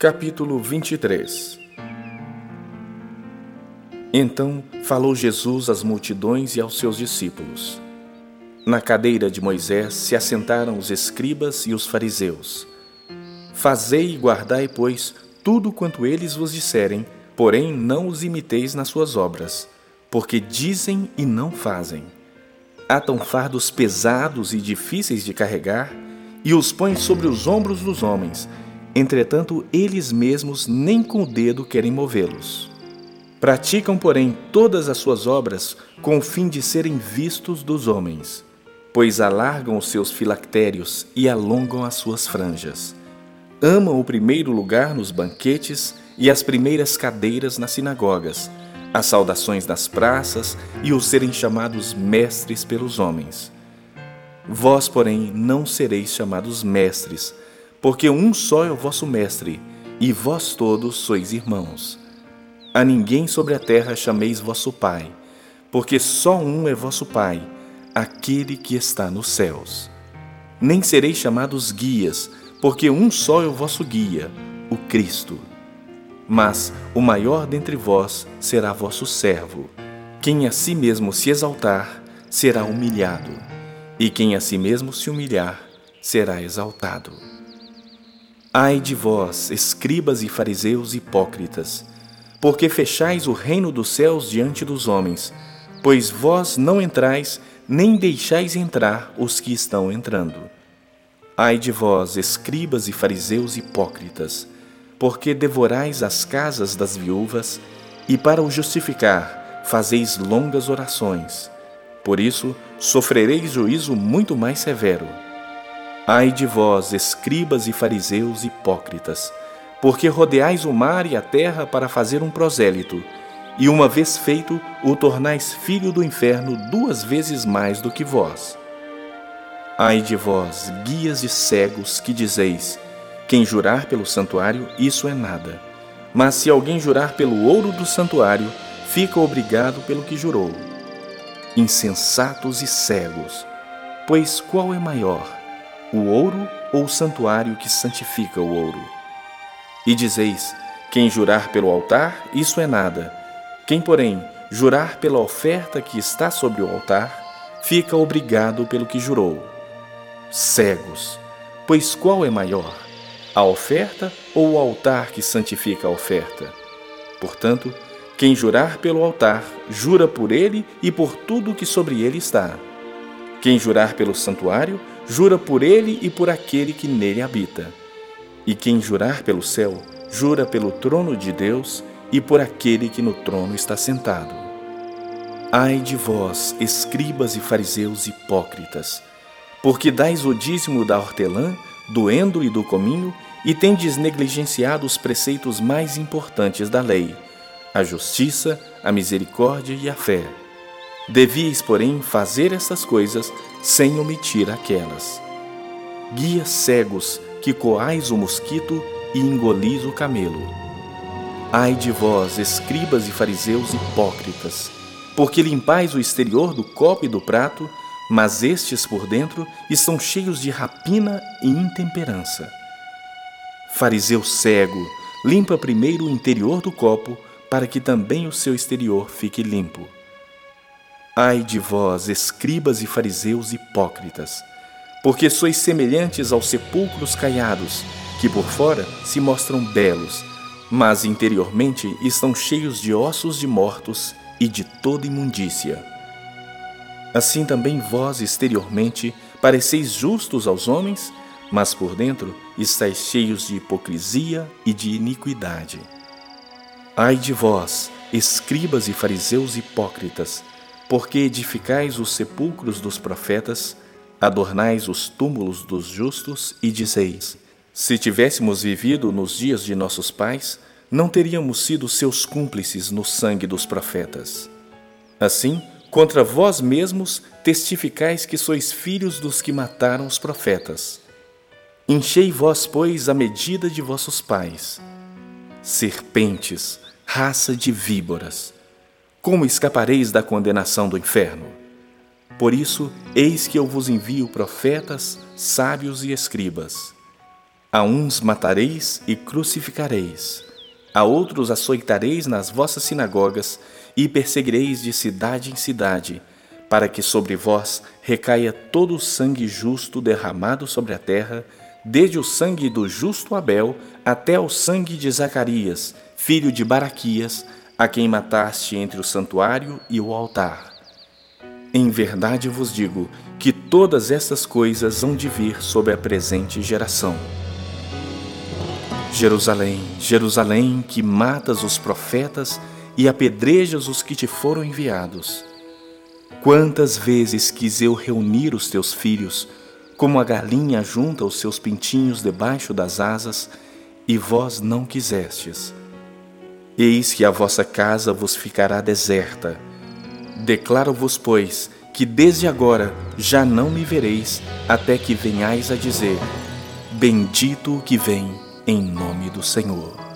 Capítulo 23 Então falou Jesus às multidões e aos seus discípulos. Na cadeira de Moisés se assentaram os escribas e os fariseus. Fazei e guardai, pois, tudo quanto eles vos disserem, porém não os imiteis nas suas obras, porque dizem e não fazem. Atam fardos pesados e difíceis de carregar e os põem sobre os ombros dos homens Entretanto, eles mesmos nem com o dedo querem movê-los. Praticam, porém, todas as suas obras com o fim de serem vistos dos homens, pois alargam os seus filactérios e alongam as suas franjas. Amam o primeiro lugar nos banquetes e as primeiras cadeiras nas sinagogas, as saudações nas praças e os serem chamados mestres pelos homens. Vós, porém, não sereis chamados mestres, porque um só é o vosso Mestre, e vós todos sois irmãos. A ninguém sobre a terra chameis vosso Pai, porque só um é vosso Pai, aquele que está nos céus. Nem sereis chamados guias, porque um só é o vosso guia, o Cristo. Mas o maior dentre vós será vosso servo. Quem a si mesmo se exaltar, será humilhado, e quem a si mesmo se humilhar, será exaltado. Ai de vós, escribas e fariseus hipócritas, porque fechais o reino dos céus diante dos homens, pois vós não entrais, nem deixais entrar os que estão entrando. Ai de vós, escribas e fariseus hipócritas, porque devorais as casas das viúvas, e para o justificar fazeis longas orações. Por isso, sofrereis juízo muito mais severo. Ai de vós, escribas e fariseus hipócritas, porque rodeais o mar e a terra para fazer um prosélito, e uma vez feito, o tornais filho do inferno duas vezes mais do que vós. Ai de vós, guias e cegos, que dizeis: quem jurar pelo santuário, isso é nada. Mas se alguém jurar pelo ouro do santuário, fica obrigado pelo que jurou. Insensatos e cegos, pois qual é maior? O ouro ou o santuário que santifica o ouro. E dizeis: quem jurar pelo altar, isso é nada. Quem, porém, jurar pela oferta que está sobre o altar, fica obrigado pelo que jurou. Cegos, pois qual é maior, a oferta ou o altar que santifica a oferta? Portanto, quem jurar pelo altar, jura por ele e por tudo que sobre ele está. Quem jurar pelo santuário, jura por ele e por aquele que nele habita. E quem jurar pelo céu, jura pelo trono de Deus e por aquele que no trono está sentado. Ai de vós, escribas e fariseus hipócritas, porque dais o dízimo da hortelã, do endo e do cominho, e tendes negligenciado os preceitos mais importantes da lei, a justiça, a misericórdia e a fé. Devíeis, porém, fazer essas coisas sem omitir aquelas. Guias cegos que coais o mosquito e engolis o camelo. Ai de vós, escribas e fariseus hipócritas, porque limpais o exterior do copo e do prato, mas estes por dentro estão cheios de rapina e intemperança. Fariseu cego, limpa primeiro o interior do copo, para que também o seu exterior fique limpo. Ai de vós, escribas e fariseus hipócritas, porque sois semelhantes aos sepulcros caiados, que por fora se mostram belos, mas interiormente estão cheios de ossos de mortos e de toda imundícia. Assim também vós exteriormente pareceis justos aos homens, mas por dentro estáis cheios de hipocrisia e de iniquidade. Ai de vós, escribas e fariseus hipócritas, porque edificais os sepulcros dos profetas, adornais os túmulos dos justos e dizeis: Se tivéssemos vivido nos dias de nossos pais, não teríamos sido seus cúmplices no sangue dos profetas. Assim, contra vós mesmos testificais que sois filhos dos que mataram os profetas. Enchei vós, pois, a medida de vossos pais. Serpentes, raça de víboras, como escapareis da condenação do inferno? Por isso, eis que eu vos envio profetas, sábios e escribas. A uns matareis e crucificareis, a outros açoitareis nas vossas sinagogas e perseguireis de cidade em cidade, para que sobre vós recaia todo o sangue justo derramado sobre a terra, desde o sangue do justo Abel até o sangue de Zacarias, filho de Baraquias, a quem mataste entre o santuário e o altar. Em verdade vos digo que todas estas coisas hão de vir sobre a presente geração. Jerusalém, Jerusalém, que matas os profetas e apedrejas os que te foram enviados. Quantas vezes quis eu reunir os teus filhos, como a galinha junta os seus pintinhos debaixo das asas, e vós não quisestes. Eis que a vossa casa vos ficará deserta. Declaro-vos, pois, que desde agora já não me vereis, até que venhais a dizer: Bendito o que vem em nome do Senhor.